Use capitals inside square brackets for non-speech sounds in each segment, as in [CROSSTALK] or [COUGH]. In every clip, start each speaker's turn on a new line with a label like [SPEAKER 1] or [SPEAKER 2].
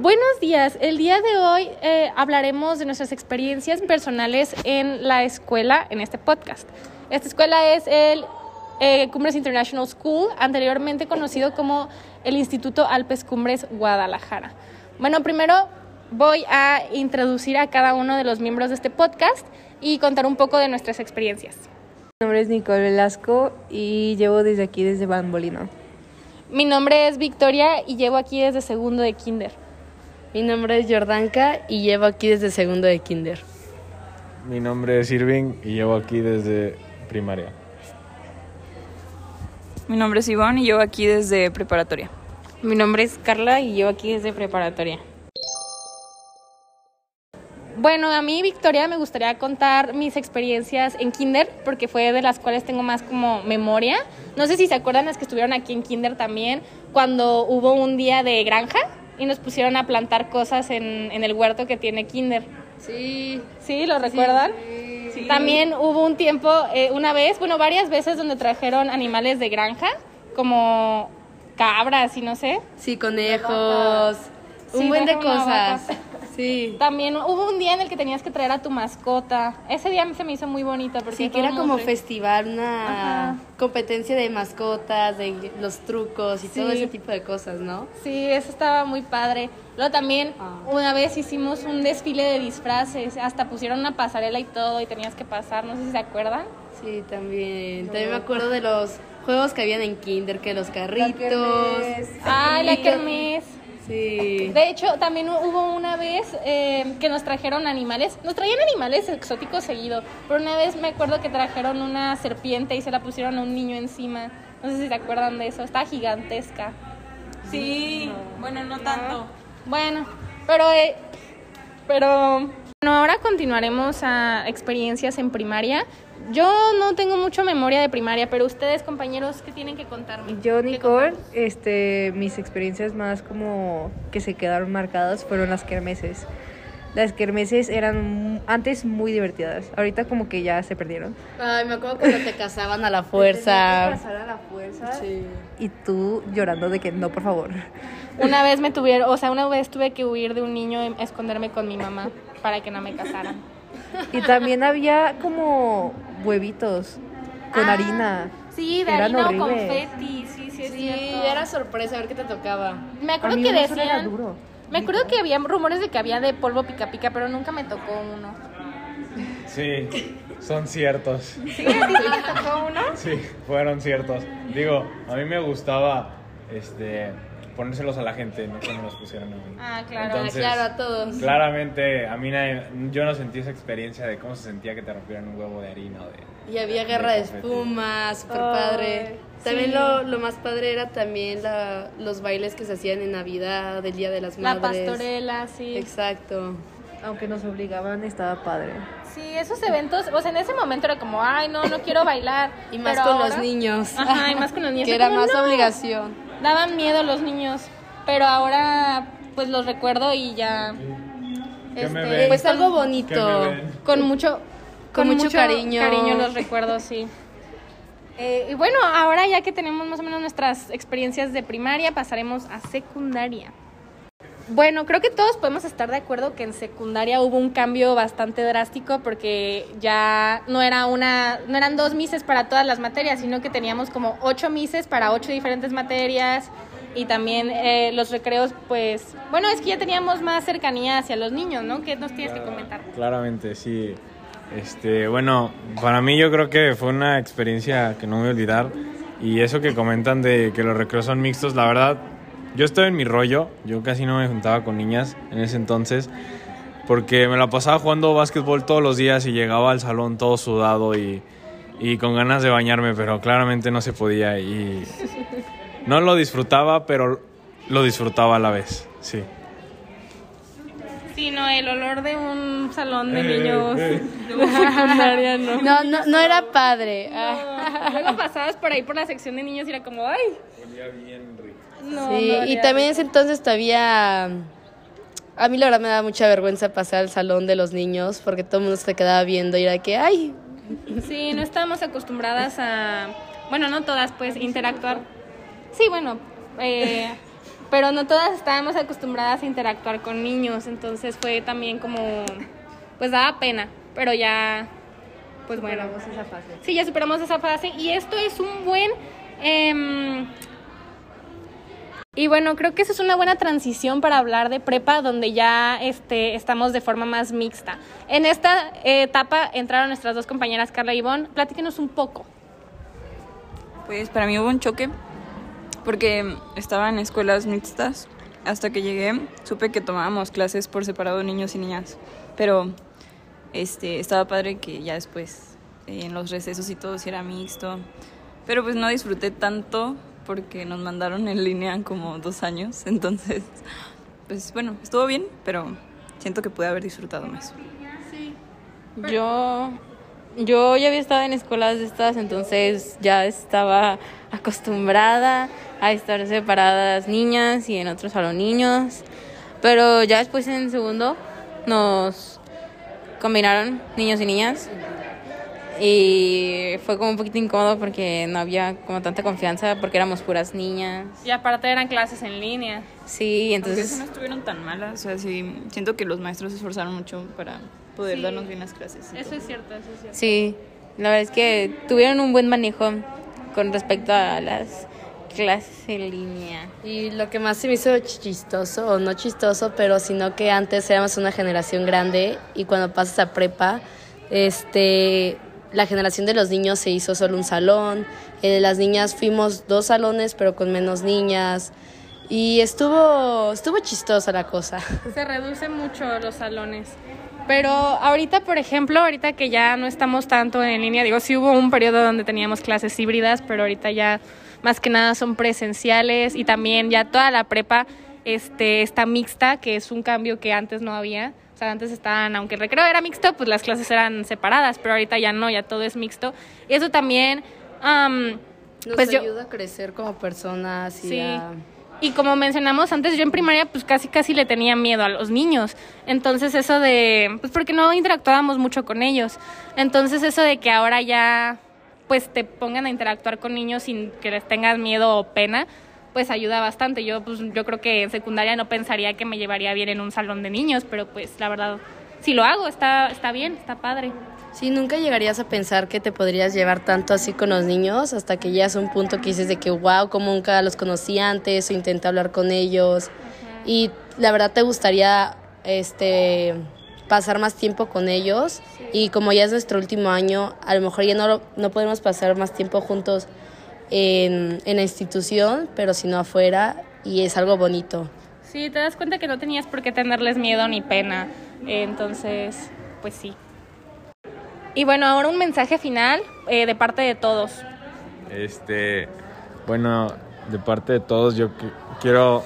[SPEAKER 1] Buenos días. El día de hoy eh, hablaremos de nuestras experiencias personales en la escuela, en este podcast. Esta escuela es el eh, Cumbres International School, anteriormente conocido como el Instituto Alpes Cumbres Guadalajara. Bueno, primero voy a introducir a cada uno de los miembros de este podcast y contar un poco de nuestras experiencias.
[SPEAKER 2] Mi nombre es Nicole Velasco y llevo desde aquí, desde Bambolino.
[SPEAKER 1] Mi nombre es Victoria y llevo aquí desde segundo de kinder.
[SPEAKER 3] Mi nombre es Jordanka y llevo aquí desde segundo de kinder.
[SPEAKER 4] Mi nombre es Irving y llevo aquí desde primaria.
[SPEAKER 5] Mi nombre es Ivonne y llevo aquí desde preparatoria.
[SPEAKER 6] Mi nombre es Carla y llevo aquí desde preparatoria.
[SPEAKER 1] Bueno, a mí, Victoria, me gustaría contar mis experiencias en kinder, porque fue de las cuales tengo más como memoria. No sé si se acuerdan las que estuvieron aquí en kinder también, cuando hubo un día de granja y nos pusieron a plantar cosas en, en el huerto que tiene kinder.
[SPEAKER 3] Sí.
[SPEAKER 1] ¿Sí? ¿Lo recuerdan?
[SPEAKER 3] Sí.
[SPEAKER 1] También hubo un tiempo, eh, una vez, bueno, varias veces donde trajeron animales de granja, como cabras y no sé.
[SPEAKER 3] Sí, conejos.
[SPEAKER 1] Sí,
[SPEAKER 3] un buen de cosas. Sí.
[SPEAKER 1] También hubo un día en el que tenías que traer a tu mascota. Ese día se me hizo muy bonito porque
[SPEAKER 3] Sí, que era como festival, una
[SPEAKER 1] Ajá.
[SPEAKER 3] competencia de mascotas, de los trucos y todo ese tipo de cosas, ¿no?
[SPEAKER 1] Sí, eso estaba muy padre. Luego también
[SPEAKER 3] Ah.
[SPEAKER 1] una vez hicimos un desfile de disfraces, hasta pusieron una pasarela y todo y tenías que pasar, no sé si se acuerdan.
[SPEAKER 3] Sí, también. También me acuerdo de los juegos que habían en Kinder, que los carritos.
[SPEAKER 1] Ah, la kermés.
[SPEAKER 3] Sí.
[SPEAKER 1] De hecho, también hubo una vez eh, que nos trajeron animales. Nos traían animales exóticos seguido. Pero una vez me acuerdo que trajeron una serpiente y se la pusieron a un niño encima. No sé si se acuerdan de eso. Está gigantesca.
[SPEAKER 5] Sí, bueno, no tanto.
[SPEAKER 1] Bueno, pero, eh, pero bueno, ahora continuaremos a experiencias en primaria. Yo no tengo mucha memoria de primaria, pero ustedes, compañeros, ¿qué tienen que contarme?
[SPEAKER 2] Yo,
[SPEAKER 1] ¿Qué
[SPEAKER 2] Nicole, este, mis experiencias más como que se quedaron marcadas fueron las kermeses. Las kermeses eran antes muy divertidas, ahorita como que ya se perdieron.
[SPEAKER 3] Ay, me acuerdo cuando te casaban a la [LAUGHS] fuerza.
[SPEAKER 2] Pasar a la fuerza
[SPEAKER 3] Sí.
[SPEAKER 2] y tú llorando de que no, por favor.
[SPEAKER 1] Una vez me tuvieron, o sea, una vez tuve que huir de un niño y esconderme con mi mamá para que no me casaran.
[SPEAKER 2] Y también había como huevitos con
[SPEAKER 1] Ah,
[SPEAKER 2] harina.
[SPEAKER 1] Sí, de
[SPEAKER 2] Eran
[SPEAKER 1] harina o confeti, sí, sí, es
[SPEAKER 3] Sí,
[SPEAKER 1] cierto.
[SPEAKER 3] era sorpresa ver qué te tocaba.
[SPEAKER 1] Me
[SPEAKER 2] A
[SPEAKER 1] acuerdo
[SPEAKER 2] mí
[SPEAKER 1] que
[SPEAKER 2] era
[SPEAKER 1] decían,
[SPEAKER 2] duro.
[SPEAKER 1] me acuerdo que había rumores de que había de polvo pica pica, pero nunca me tocó uno.
[SPEAKER 4] Sí, son ciertos. [LAUGHS]
[SPEAKER 1] ¿Sí? ¿A ti sí te tocó uno?
[SPEAKER 4] Sí, fueron ciertos. Digo, a mí me gustaba este ponérselos a la gente, no que me los pusieran a mí.
[SPEAKER 1] Ah, claro.
[SPEAKER 4] Entonces,
[SPEAKER 3] claro, a todos.
[SPEAKER 4] Claramente, a mí nadie- yo no sentí esa experiencia de cómo se sentía que te rompieran un huevo de harina de...
[SPEAKER 3] Y había guerra de
[SPEAKER 4] confeti.
[SPEAKER 3] espuma, super
[SPEAKER 1] Ay,
[SPEAKER 3] padre. También
[SPEAKER 1] sí.
[SPEAKER 3] lo, lo más padre era también la, los bailes que se hacían en Navidad, del Día de las
[SPEAKER 1] La
[SPEAKER 3] Madres.
[SPEAKER 1] pastorela, sí.
[SPEAKER 3] Exacto.
[SPEAKER 2] Aunque nos obligaban, estaba padre.
[SPEAKER 1] Sí, esos eventos, o sea, en ese momento era como, ay, no, no quiero bailar. [LAUGHS]
[SPEAKER 3] Y más
[SPEAKER 1] Pero
[SPEAKER 3] con
[SPEAKER 1] ahora-
[SPEAKER 3] los niños.
[SPEAKER 1] Ajá, y más con los [LAUGHS] niños.
[SPEAKER 3] que
[SPEAKER 1] Era
[SPEAKER 3] era
[SPEAKER 1] como,
[SPEAKER 3] más
[SPEAKER 1] "No".
[SPEAKER 3] obligación.
[SPEAKER 1] Daban miedo los niños, pero ahora pues los recuerdo y ya.
[SPEAKER 4] ¿Qué me
[SPEAKER 1] este,
[SPEAKER 4] ven?
[SPEAKER 3] Pues algo
[SPEAKER 4] ¿Qué me
[SPEAKER 3] bonito.
[SPEAKER 4] ven?
[SPEAKER 1] con mucho
[SPEAKER 3] Con mucho cariño.
[SPEAKER 1] cariño los recuerdo, sí. Eh, y bueno, ahora ya que tenemos más o menos nuestras experiencias de primaria, pasaremos a secundaria. Bueno, creo que todos podemos estar de acuerdo que en secundaria hubo un cambio bastante drástico porque ya no era una, no eran dos mises para todas las materias, sino que teníamos como ocho mises para ocho diferentes materias y también eh, los recreos, pues, bueno, es que ya teníamos más cercanía hacia los niños, ¿no? ¿Qué nos tienes que comentar?
[SPEAKER 4] Claramente, sí. Este, bueno, para mí yo creo que fue una experiencia que no voy a olvidar. Y eso que comentan de que los recreos son mixtos, la verdad, yo estoy en mi rollo. Yo casi no me juntaba con niñas en ese entonces. Porque me la pasaba jugando básquetbol todos los días y llegaba al salón todo sudado y, y con ganas de bañarme, pero claramente no se podía. Y no lo disfrutaba, pero lo disfrutaba a la vez, sí.
[SPEAKER 1] Sí, no, el olor de un salón de niños de [LAUGHS] secundaria, no.
[SPEAKER 3] No, no, no era padre. Ah.
[SPEAKER 1] Luego pasabas por ahí por la sección de niños y era como, ay,
[SPEAKER 4] Olía bien rico.
[SPEAKER 1] No.
[SPEAKER 3] Sí,
[SPEAKER 1] no,
[SPEAKER 3] y también en ese entonces todavía... A mí la verdad me da mucha vergüenza pasar al salón de los niños porque todo el mundo se quedaba viendo y era que, ay,
[SPEAKER 1] Sí, no estábamos acostumbradas a, bueno, no todas, pues, interactuar. Sí, bueno, eh, pero no todas estábamos acostumbradas a interactuar con niños, entonces fue también como, pues daba pena, pero ya, pues bueno.
[SPEAKER 2] esa fase.
[SPEAKER 1] Sí, ya superamos esa fase y esto es un buen... em, y bueno, creo que esa es una buena transición para hablar de prepa, donde ya este, estamos de forma más mixta. En esta etapa entraron nuestras dos compañeras, Carla y Ivonne. Platíquenos un poco.
[SPEAKER 5] Pues para mí hubo un choque porque estaba en escuelas mixtas. Hasta que llegué supe que tomábamos clases por separado niños y niñas. Pero este estaba padre que ya después eh, en los recesos y todo sí era mixto. Pero pues no disfruté tanto porque nos mandaron en línea como dos años. Entonces, pues bueno, estuvo bien, pero siento que pude haber disfrutado más.
[SPEAKER 6] Yo, yo ya había estado en escuelas de estas, entonces ya estaba acostumbrada a estar separadas niñas y en otros solo niños. Pero ya después en segundo nos combinaron niños y niñas. Y fue como un poquito incómodo porque no había como tanta confianza porque éramos puras niñas.
[SPEAKER 1] Y aparte eran clases en línea.
[SPEAKER 6] Sí,
[SPEAKER 5] Entonces
[SPEAKER 6] entonces
[SPEAKER 5] no estuvieron tan malas. O sea, sí, siento que los maestros se esforzaron mucho para poder
[SPEAKER 1] Sí.
[SPEAKER 5] darnos bien las clases.
[SPEAKER 1] Eso
[SPEAKER 5] todo.
[SPEAKER 1] es cierto, eso es cierto.
[SPEAKER 6] Sí, la verdad es que tuvieron un buen manejo con respecto a las clases en línea.
[SPEAKER 3] Y lo que más se me hizo chistoso, o no chistoso, pero sino que antes éramos una generación grande y cuando pasas a prepa, este, la generación de los niños se hizo solo un salón, eh, las niñas fuimos dos salones pero con menos niñas y estuvo, estuvo chistosa la cosa. [LAUGHS]
[SPEAKER 1] Se reduce mucho los salones. Pero ahorita, por ejemplo, ahorita que ya no estamos tanto en línea, digo, sí hubo un periodo donde teníamos clases híbridas, pero ahorita ya más que nada son presenciales y también ya toda la prepa este, está mixta, que es un cambio que antes no había. Sea, antes estaban, aunque el recreo era mixto, pues las clases eran separadas, pero ahorita ya no, ya todo es mixto. Y eso también, am,
[SPEAKER 3] Nos
[SPEAKER 1] pues yo...
[SPEAKER 3] ayuda a crecer como personas y
[SPEAKER 1] Sí.
[SPEAKER 3] a...
[SPEAKER 1] Y como mencionamos antes, yo en primaria pues casi casi le tenía miedo a los niños. Entonces eso de, pues porque no interactuábamos mucho con ellos. Entonces eso de que ahora ya pues te pongan a interactuar con niños sin que les tengas miedo o pena, pues ayuda bastante. Yo pues yo creo que en secundaria no pensaría que me llevaría bien en un salón de niños, pero pues la verdad si lo hago está está bien, está padre.
[SPEAKER 3] Sí, nunca llegarías a pensar que te podrías llevar tanto así con los niños hasta que llegas a un punto que dices de que, wow, como nunca los conocí antes o intenté hablar con ellos. Y la verdad te gustaría este, pasar más tiempo con ellos. Y como ya es nuestro último año, a lo mejor ya no, no podemos pasar más tiempo juntos en, en la institución, pero sino afuera. Y es algo bonito.
[SPEAKER 1] Sí, te das cuenta que no tenías por qué tenerles miedo ni pena. Entonces, pues sí. Y bueno, ahora un mensaje final eh, de parte de todos.
[SPEAKER 4] Este, bueno, de parte de todos yo qui- quiero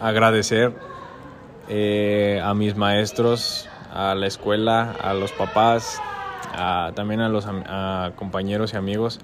[SPEAKER 4] agradecer eh, a mis maestros, a la escuela, a los papás, a- también a los a compañeros y amigos,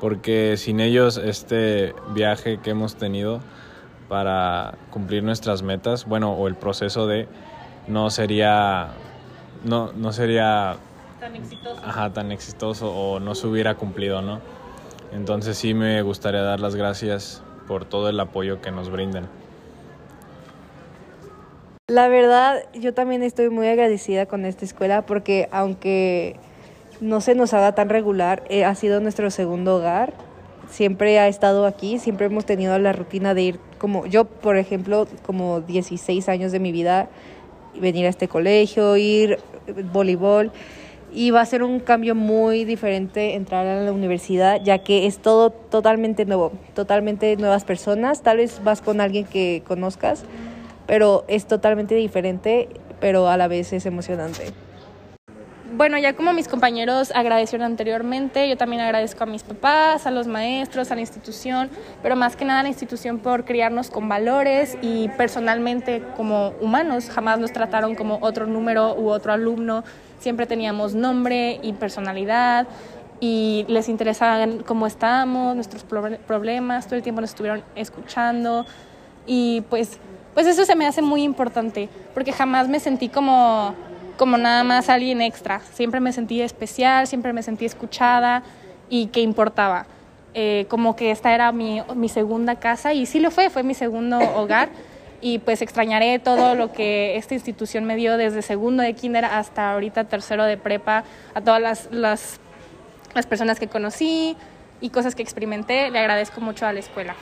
[SPEAKER 4] porque sin ellos este viaje que hemos tenido para cumplir nuestras metas, bueno, o el proceso de no sería no, no sería
[SPEAKER 1] Tan exitoso.
[SPEAKER 4] ajá, tan exitoso o no se hubiera cumplido, ¿no? Entonces sí me gustaría dar las gracias por todo el apoyo que nos brindan.
[SPEAKER 2] La verdad, yo también estoy muy agradecida con esta escuela porque aunque no se nos haga tan regular, eh, ha sido nuestro segundo hogar. Siempre ha estado aquí, siempre hemos tenido la rutina de ir como yo, por ejemplo, como 16 años de mi vida, venir a este colegio, ir eh, voleibol y va a ser un cambio muy diferente entrar a la universidad, ya que es todo totalmente nuevo, totalmente nuevas personas. Tal vez vas con alguien que conozcas, pero es totalmente diferente, pero a la vez es emocionante.
[SPEAKER 1] Bueno, ya como mis compañeros agradecieron anteriormente, yo también agradezco a mis papás, a los maestros, a la institución, pero más que nada a la institución por criarnos con valores y personalmente como humanos. Jamás nos trataron como otro número u otro alumno. Siempre teníamos nombre y personalidad y les interesaban cómo estábamos, nuestros proble- problemas, todo el tiempo nos estuvieron escuchando y pues, pues eso se me hace muy importante porque jamás me sentí como, como nada más alguien extra. Siempre me sentí especial, siempre me sentí escuchada y que importaba. eh, como que esta era mi, mi segunda casa y sí lo fue, fue mi segundo [LAUGHS] hogar y pues extrañaré todo lo que esta institución me dio desde segundo de kinder hasta ahorita tercero de prepa, a todas las, las, las personas que conocí y cosas que experimenté, le agradezco mucho a la escuela.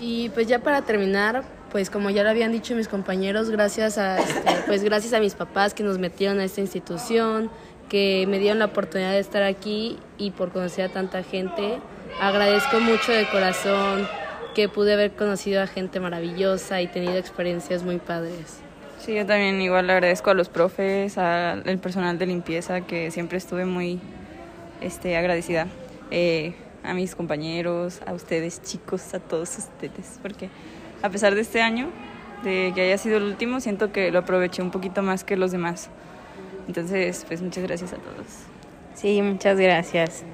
[SPEAKER 3] Y pues ya para terminar, pues como ya lo habían dicho mis compañeros, gracias a, este, [LAUGHS] pues gracias a mis papás que nos metieron a esta institución, que me dieron la oportunidad de estar aquí y por conocer a tanta gente. Agradezco mucho de corazón que pude haber conocido a gente maravillosa y tenido experiencias muy padres.
[SPEAKER 5] Sí, yo también igual le agradezco a los profes, al personal de limpieza, que siempre estuve muy este, agradecida. Eh, a mis compañeros, a ustedes chicos, a todos ustedes, porque a pesar de este año, de que haya sido el último, siento que lo aproveché un poquito más que los demás. Entonces, pues muchas gracias a todos.
[SPEAKER 6] Sí, muchas gracias.